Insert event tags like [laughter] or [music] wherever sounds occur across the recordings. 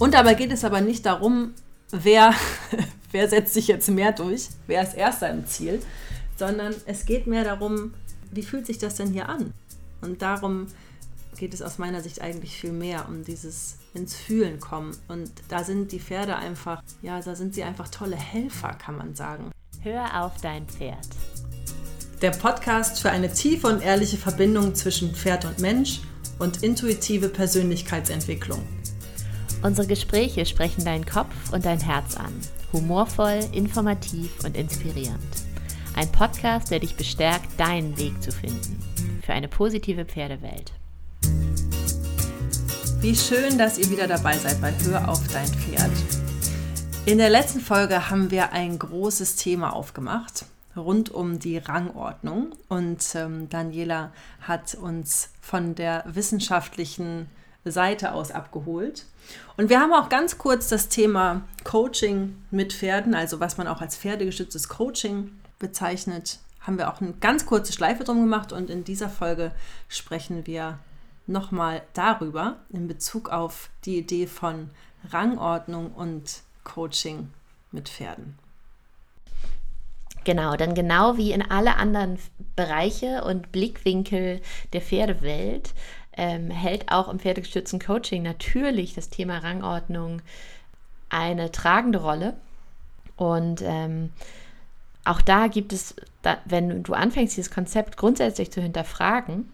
Und dabei geht es aber nicht darum, wer, [laughs] wer setzt sich jetzt mehr durch, wer ist erster im Ziel, sondern es geht mehr darum, wie fühlt sich das denn hier an? Und darum geht es aus meiner Sicht eigentlich viel mehr um dieses ins Fühlen kommen. Und da sind die Pferde einfach, ja, da sind sie einfach tolle Helfer, kann man sagen. Hör auf dein Pferd. Der Podcast für eine tiefe und ehrliche Verbindung zwischen Pferd und Mensch und intuitive Persönlichkeitsentwicklung. Unsere Gespräche sprechen deinen Kopf und dein Herz an. Humorvoll, informativ und inspirierend. Ein Podcast, der dich bestärkt, deinen Weg zu finden. Für eine positive Pferdewelt. Wie schön, dass ihr wieder dabei seid bei Hör auf dein Pferd. In der letzten Folge haben wir ein großes Thema aufgemacht rund um die Rangordnung und ähm, Daniela hat uns von der wissenschaftlichen Seite aus abgeholt. Und wir haben auch ganz kurz das Thema Coaching mit Pferden, also was man auch als pferdegestütztes Coaching bezeichnet, haben wir auch eine ganz kurze Schleife drum gemacht und in dieser Folge sprechen wir nochmal darüber in Bezug auf die Idee von Rangordnung und Coaching mit Pferden. Genau, denn genau wie in alle anderen Bereiche und Blickwinkel der Pferdewelt ähm, hält auch im pferdegestützten Coaching natürlich das Thema Rangordnung eine tragende Rolle. Und ähm, auch da gibt es, da, wenn du anfängst, dieses Konzept grundsätzlich zu hinterfragen,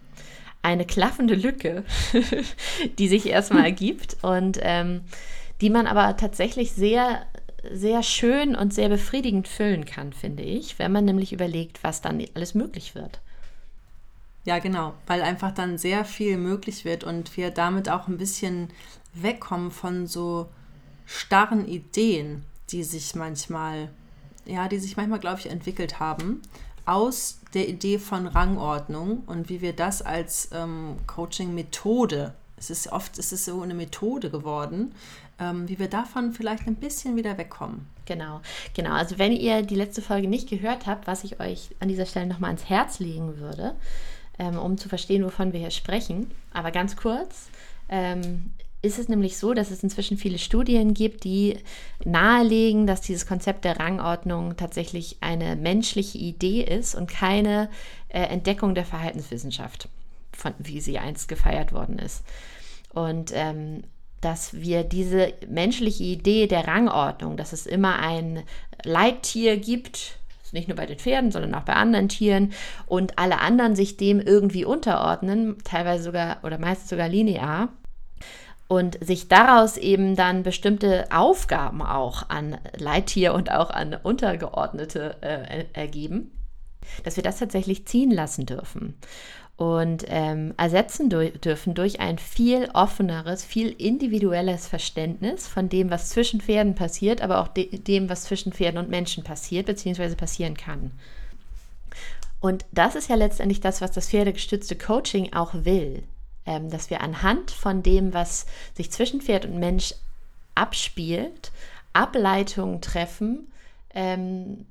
eine klaffende Lücke, [laughs] die sich erstmal [laughs] ergibt und ähm, die man aber tatsächlich sehr, sehr schön und sehr befriedigend füllen kann, finde ich, wenn man nämlich überlegt, was dann alles möglich wird. Ja, genau, weil einfach dann sehr viel möglich wird und wir damit auch ein bisschen wegkommen von so starren Ideen, die sich manchmal, ja, die sich manchmal, glaube ich, entwickelt haben, aus der Idee von Rangordnung und wie wir das als ähm, Coaching-Methode, es ist oft, es ist so eine Methode geworden, ähm, wie wir davon vielleicht ein bisschen wieder wegkommen. Genau, genau. Also wenn ihr die letzte Folge nicht gehört habt, was ich euch an dieser Stelle nochmal ans Herz legen würde, ähm, um zu verstehen, wovon wir hier sprechen. Aber ganz kurz, ähm, ist es nämlich so, dass es inzwischen viele Studien gibt, die nahelegen, dass dieses Konzept der Rangordnung tatsächlich eine menschliche Idee ist und keine äh, Entdeckung der Verhaltenswissenschaft, von, wie sie einst gefeiert worden ist. Und ähm, dass wir diese menschliche Idee der Rangordnung, dass es immer ein Leittier gibt, nicht nur bei den Pferden, sondern auch bei anderen Tieren und alle anderen sich dem irgendwie unterordnen, teilweise sogar oder meistens sogar linear und sich daraus eben dann bestimmte Aufgaben auch an Leittier und auch an Untergeordnete äh, ergeben, dass wir das tatsächlich ziehen lassen dürfen und ähm, ersetzen dürfen durch ein viel offeneres, viel individuelles Verständnis von dem, was zwischen Pferden passiert, aber auch de dem, was zwischen Pferden und Menschen passiert, beziehungsweise passieren kann. Und das ist ja letztendlich das, was das pferdegestützte Coaching auch will, ähm, dass wir anhand von dem, was sich zwischen Pferd und Mensch abspielt, Ableitungen treffen, ähm,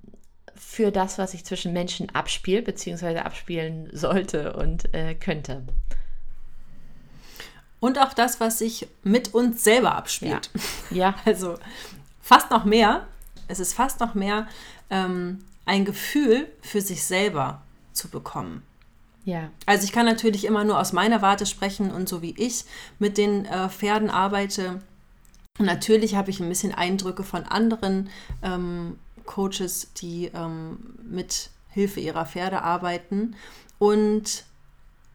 für das, was sich zwischen Menschen abspielt, beziehungsweise abspielen sollte und äh, könnte. Und auch das, was sich mit uns selber abspielt. Ja. ja. [laughs] Also fast noch mehr. Es ist fast noch mehr ähm, ein Gefühl für sich selber zu bekommen. Ja. Also ich kann natürlich immer nur aus meiner Warte sprechen und so wie ich mit den äh, Pferden arbeite. natürlich habe ich ein bisschen Eindrücke von anderen ähm, Coaches, die ähm, mit Hilfe ihrer Pferde arbeiten. Und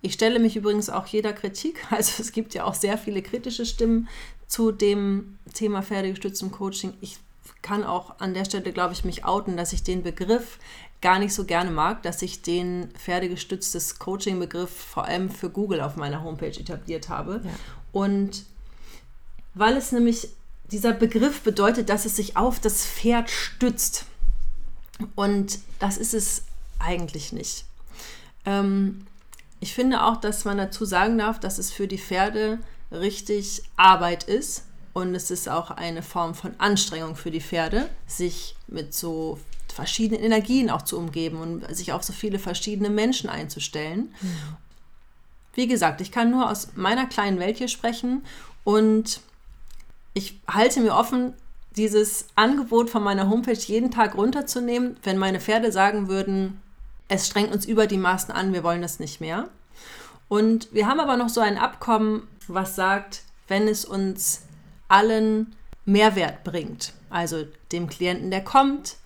ich stelle mich übrigens auch jeder Kritik. [laughs] Also es gibt ja auch sehr viele kritische Stimmen zu dem Thema pferdegestütztem Coaching. Ich kann auch an der Stelle, glaube ich, mich outen, dass ich den Begriff gar nicht so gerne mag, dass ich den pferdegestütztes Coaching-Begriff vor allem für Google auf meiner Homepage etabliert habe. Ja. Und weil es nämlich dieser Begriff bedeutet, dass es sich auf das Pferd stützt. Und das ist es eigentlich nicht. Ähm, ich finde auch, dass man dazu sagen darf, dass es für die Pferde richtig Arbeit ist. Und es ist auch eine Form von Anstrengung für die Pferde, sich mit so verschiedenen Energien auch zu umgeben und sich auf so viele verschiedene Menschen einzustellen. Mhm. Wie gesagt, ich kann nur aus meiner kleinen Welt hier sprechen und ich halte mir offen, dieses Angebot von meiner Homepage jeden Tag runterzunehmen, wenn meine Pferde sagen würden, es strengt uns über die Maßen an, wir wollen das nicht mehr. Und wir haben aber noch so ein Abkommen, was sagt, wenn es uns allen Mehrwert bringt, also dem Klienten, der kommt,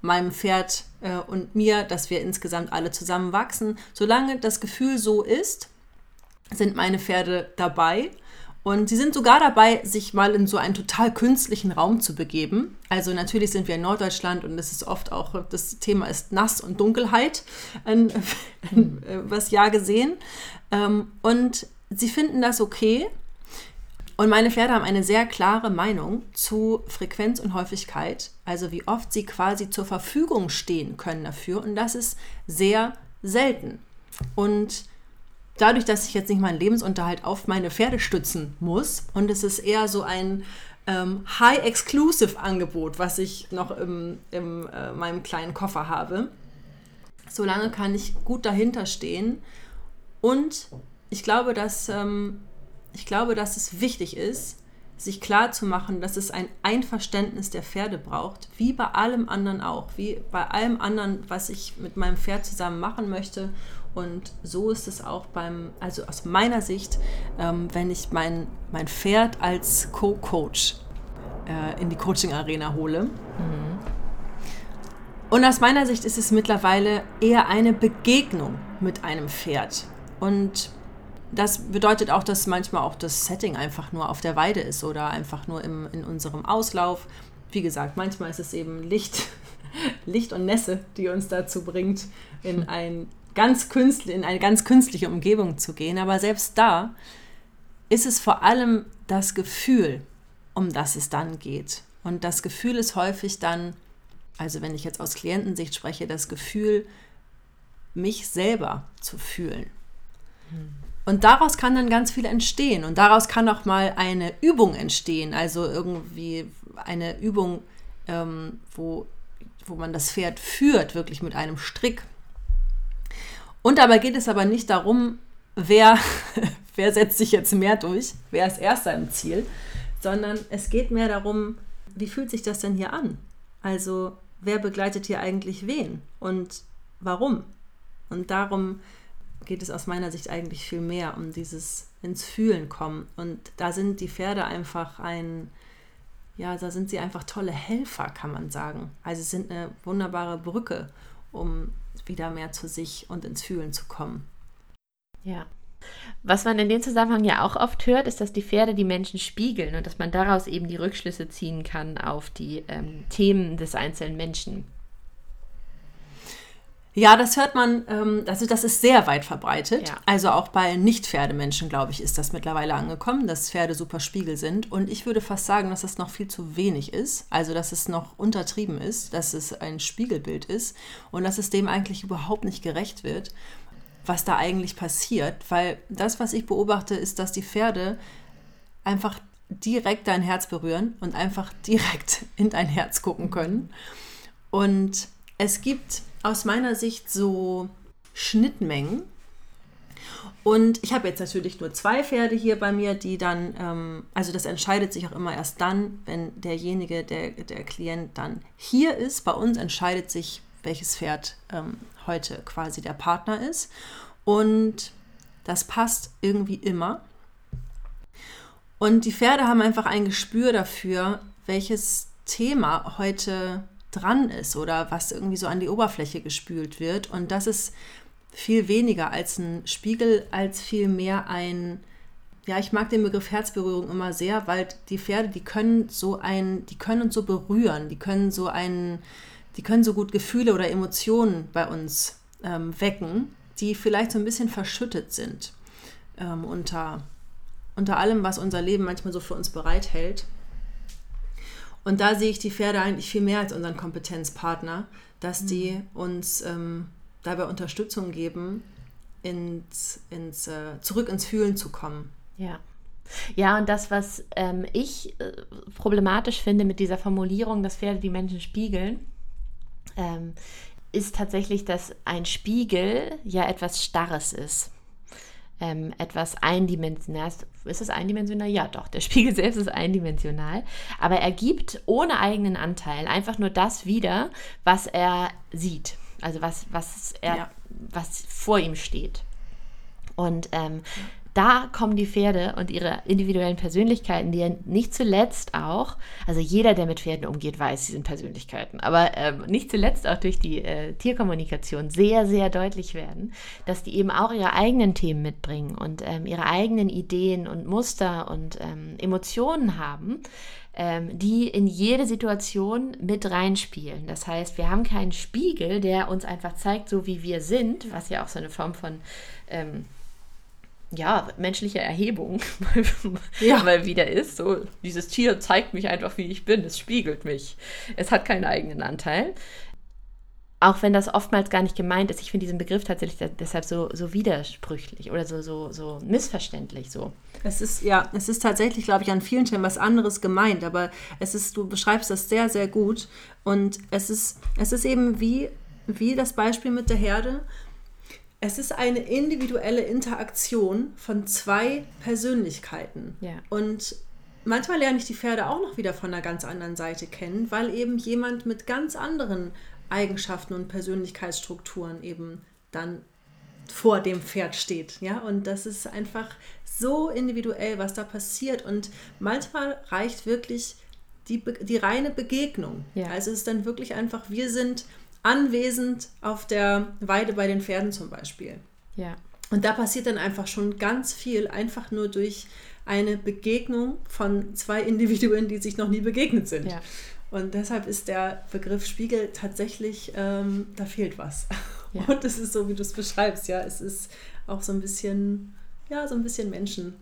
meinem Pferd äh, und mir, dass wir insgesamt alle zusammen wachsen, solange das Gefühl so ist, sind meine Pferde dabei und sie sind sogar dabei, sich mal in so einen total künstlichen Raum zu begeben. Also natürlich sind wir in Norddeutschland und es ist oft auch, das Thema ist Nass und Dunkelheit, ein, ein, [laughs] was ja gesehen. Ähm, und sie finden das okay. Und meine Pferde haben eine sehr klare Meinung zu Frequenz und Häufigkeit, also wie oft sie quasi zur Verfügung stehen können dafür. Und das ist sehr selten. Und dadurch, dass ich jetzt nicht meinen Lebensunterhalt auf meine Pferde stützen muss und es ist eher so ein ähm, High-Exclusive-Angebot, was ich noch in äh, meinem kleinen Koffer habe. Solange kann ich gut dahinter stehen und ich glaube, dass, ähm, ich glaube, dass es wichtig ist, sich klar zu machen, dass es ein Einverständnis der Pferde braucht, wie bei allem anderen auch, wie bei allem anderen, was ich mit meinem Pferd zusammen machen möchte und so ist es auch beim, also aus meiner Sicht, ähm, wenn ich mein, mein Pferd als Co-Coach äh, in die Coaching-Arena hole. Mhm. Und aus meiner Sicht ist es mittlerweile eher eine Begegnung mit einem Pferd. Und das bedeutet auch, dass manchmal auch das Setting einfach nur auf der Weide ist oder einfach nur im, in unserem Auslauf. Wie gesagt, manchmal ist es eben Licht, [laughs] Licht und Nässe, die uns dazu bringt, in ein ganz künstlich, in eine ganz künstliche Umgebung zu gehen. Aber selbst da ist es vor allem das Gefühl, um das es dann geht. Und das Gefühl ist häufig dann, also wenn ich jetzt aus Klientensicht spreche, das Gefühl, mich selber zu fühlen. Und daraus kann dann ganz viel entstehen. Und daraus kann auch mal eine Übung entstehen. Also irgendwie eine Übung, ähm, wo, wo man das Pferd führt, wirklich mit einem Strick und dabei geht es aber nicht darum, wer, [laughs] wer setzt sich jetzt mehr durch, wer ist erster im Ziel, sondern es geht mehr darum, wie fühlt sich das denn hier an? Also wer begleitet hier eigentlich wen und warum? Und darum geht es aus meiner Sicht eigentlich viel mehr um dieses ins Fühlen kommen. Und da sind die Pferde einfach ein, ja, da sind sie einfach tolle Helfer, kann man sagen. Also sie sind eine wunderbare Brücke, um wieder mehr zu sich und ins Fühlen zu kommen. Ja. Was man in dem Zusammenhang ja auch oft hört, ist, dass die Pferde die Menschen spiegeln und dass man daraus eben die Rückschlüsse ziehen kann auf die ähm, Themen des einzelnen Menschen. Ja, das hört man, ähm, also das ist sehr weit verbreitet. Ja. Also auch bei Nicht-Pferdemenschen, glaube ich, ist das mittlerweile angekommen, dass Pferde super Spiegel sind. Und ich würde fast sagen, dass das noch viel zu wenig ist. Also dass es noch untertrieben ist, dass es ein Spiegelbild ist und dass es dem eigentlich überhaupt nicht gerecht wird, was da eigentlich passiert. Weil das, was ich beobachte, ist, dass die Pferde einfach direkt dein Herz berühren und einfach direkt [laughs] in dein Herz gucken können. Und es gibt aus meiner Sicht so Schnittmengen. Und ich habe jetzt natürlich nur zwei Pferde hier bei mir, die dann, ähm, also das entscheidet sich auch immer erst dann, wenn derjenige, der, der Klient dann hier ist. Bei uns entscheidet sich, welches Pferd ähm, heute quasi der Partner ist. Und das passt irgendwie immer. Und die Pferde haben einfach ein Gespür dafür, welches Thema heute dran ist oder was irgendwie so an die Oberfläche gespült wird. Und das ist viel weniger als ein Spiegel, als viel mehr ein, ja, ich mag den Begriff Herzberührung immer sehr, weil die Pferde, die können so ein, die können uns so berühren, die können so ein, die können so gut Gefühle oder Emotionen bei uns ähm, wecken, die vielleicht so ein bisschen verschüttet sind ähm, unter, unter allem, was unser Leben manchmal so für uns bereithält. Und da sehe ich die Pferde eigentlich viel mehr als unseren Kompetenzpartner, dass mhm. die uns ähm, dabei Unterstützung geben, ins, ins, äh, zurück ins Fühlen zu kommen. Ja. Ja, und das, was ähm, ich äh, problematisch finde mit dieser Formulierung, dass Pferde die Menschen spiegeln, ähm, ist tatsächlich, dass ein Spiegel ja etwas Starres ist. Ähm, etwas eindimensional. Ist es eindimensional? Ja, doch. Der [laughs] Spiegel selbst ist eindimensional. Aber er gibt ohne eigenen Anteil einfach nur das wieder, was er sieht. Also was, was, er, ja. was vor ihm steht. Und ähm, da kommen die Pferde und ihre individuellen Persönlichkeiten, die ja nicht zuletzt auch, also jeder, der mit Pferden umgeht, weiß, sie sind Persönlichkeiten, aber ähm, nicht zuletzt auch durch die äh, Tierkommunikation sehr, sehr deutlich werden, dass die eben auch ihre eigenen Themen mitbringen und ähm, ihre eigenen Ideen und Muster und ähm, Emotionen haben ähm, die in jede Situation mit reinspielen. Das heißt, wir haben keinen Spiegel, der uns einfach zeigt, so wie wir sind, was ja auch so eine Form von ähm, ja, menschliche Erhebung [laughs] ja. mal wieder ist. So, dieses Tier zeigt mich einfach, wie ich bin. Es spiegelt mich. Es hat keinen eigenen Anteil. Auch wenn das oftmals gar nicht gemeint ist. Ich finde diesen Begriff tatsächlich deshalb so, so widersprüchlich oder so, so, so missverständlich so. Es ist, ja, es ist tatsächlich, glaube ich, an vielen Stellen was anderes gemeint, aber es ist, du beschreibst das sehr, sehr gut. Und es ist, es ist eben wie, wie das Beispiel mit der Herde es ist eine individuelle Interaktion von zwei Persönlichkeiten. Ja. Und manchmal lerne ich die Pferde auch noch wieder von einer ganz anderen Seite kennen, weil eben jemand mit ganz anderen Eigenschaften und Persönlichkeitsstrukturen eben dann vor dem Pferd steht. Ja, und das ist einfach so individuell, was da passiert. Und manchmal reicht wirklich die, die reine Begegnung. Ja. Also es ist dann wirklich einfach, wir sind anwesend auf der Weide bei den Pferden zum Beispiel. Ja. Und da passiert dann einfach schon ganz viel, einfach nur durch eine Begegnung von zwei Individuen, die sich noch nie begegnet sind. Ja. Und deshalb ist der Begriff Spiegel tatsächlich, ähm, da fehlt was. Ja. Und es ist so, wie du es beschreibst, ja, es ist auch so ein bisschen, ja, so ein bisschen Menschen,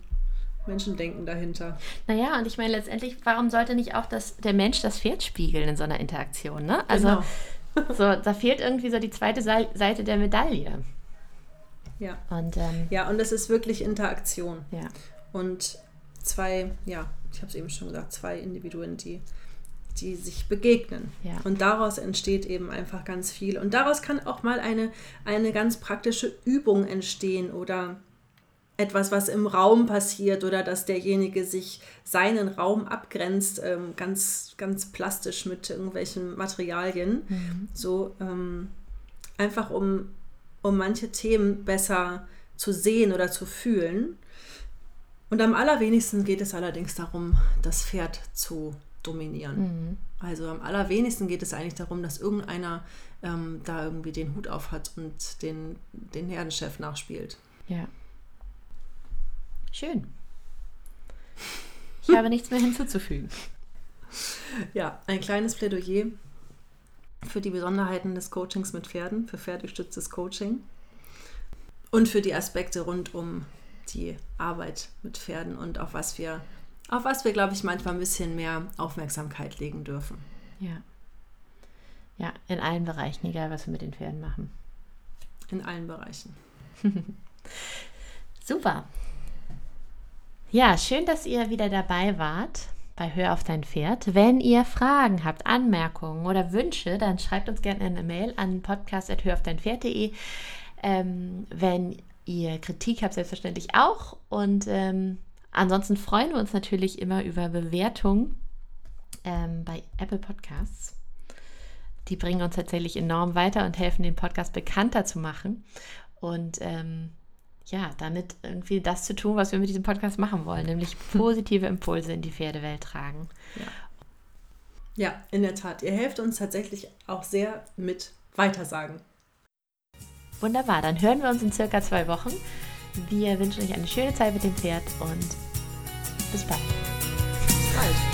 Menschendenken dahinter. Naja, und ich meine letztendlich, warum sollte nicht auch das, der Mensch das Pferd spiegeln in so einer Interaktion? Ne? Also genau. [laughs] So, da fehlt irgendwie so die zweite Seite der Medaille. Ja. Und, ähm, ja, und es ist wirklich Interaktion. Ja. Und zwei, ja, ich habe es eben schon gesagt, zwei Individuen, die, die sich begegnen. Ja. Und daraus entsteht eben einfach ganz viel. Und daraus kann auch mal eine, eine ganz praktische Übung entstehen oder etwas, was im Raum passiert oder dass derjenige sich seinen Raum abgrenzt, ähm, ganz, ganz plastisch mit irgendwelchen Materialien. Mhm. So ähm, einfach um, um manche Themen besser zu sehen oder zu fühlen. Und am allerwenigsten geht es allerdings darum, das Pferd zu dominieren. Mhm. Also am allerwenigsten geht es eigentlich darum, dass irgendeiner ähm, da irgendwie den Hut auf hat und den, den Herdenchef nachspielt. Ja. Schön. Ich habe nichts mehr hinzuzufügen. Ja, ein kleines Plädoyer für die Besonderheiten des Coachings mit Pferden, für pferdegestütztes Coaching und für die Aspekte rund um die Arbeit mit Pferden und auf was wir, auf was wir, glaube ich, manchmal ein bisschen mehr Aufmerksamkeit legen dürfen. Ja. Ja, in allen Bereichen, egal was wir mit den Pferden machen. In allen Bereichen. [laughs] Super. Ja, schön, dass ihr wieder dabei wart bei Hör auf dein Pferd. Wenn ihr Fragen habt, Anmerkungen oder Wünsche, dann schreibt uns gerne eine Mail an podcast.höraufdeinpferd.de. Ähm, wenn ihr Kritik habt, selbstverständlich auch. Und ähm, ansonsten freuen wir uns natürlich immer über Bewertungen ähm, bei Apple Podcasts. Die bringen uns tatsächlich enorm weiter und helfen, den Podcast bekannter zu machen. Und ähm, ja, damit irgendwie das zu tun, was wir mit diesem Podcast machen wollen, nämlich [laughs] positive Impulse in die Pferdewelt tragen. Ja. ja, in der Tat. Ihr helft uns tatsächlich auch sehr mit Weitersagen. Wunderbar, dann hören wir uns in circa zwei Wochen. Wir wünschen euch eine schöne Zeit mit dem Pferd und bis bald. Bis bald.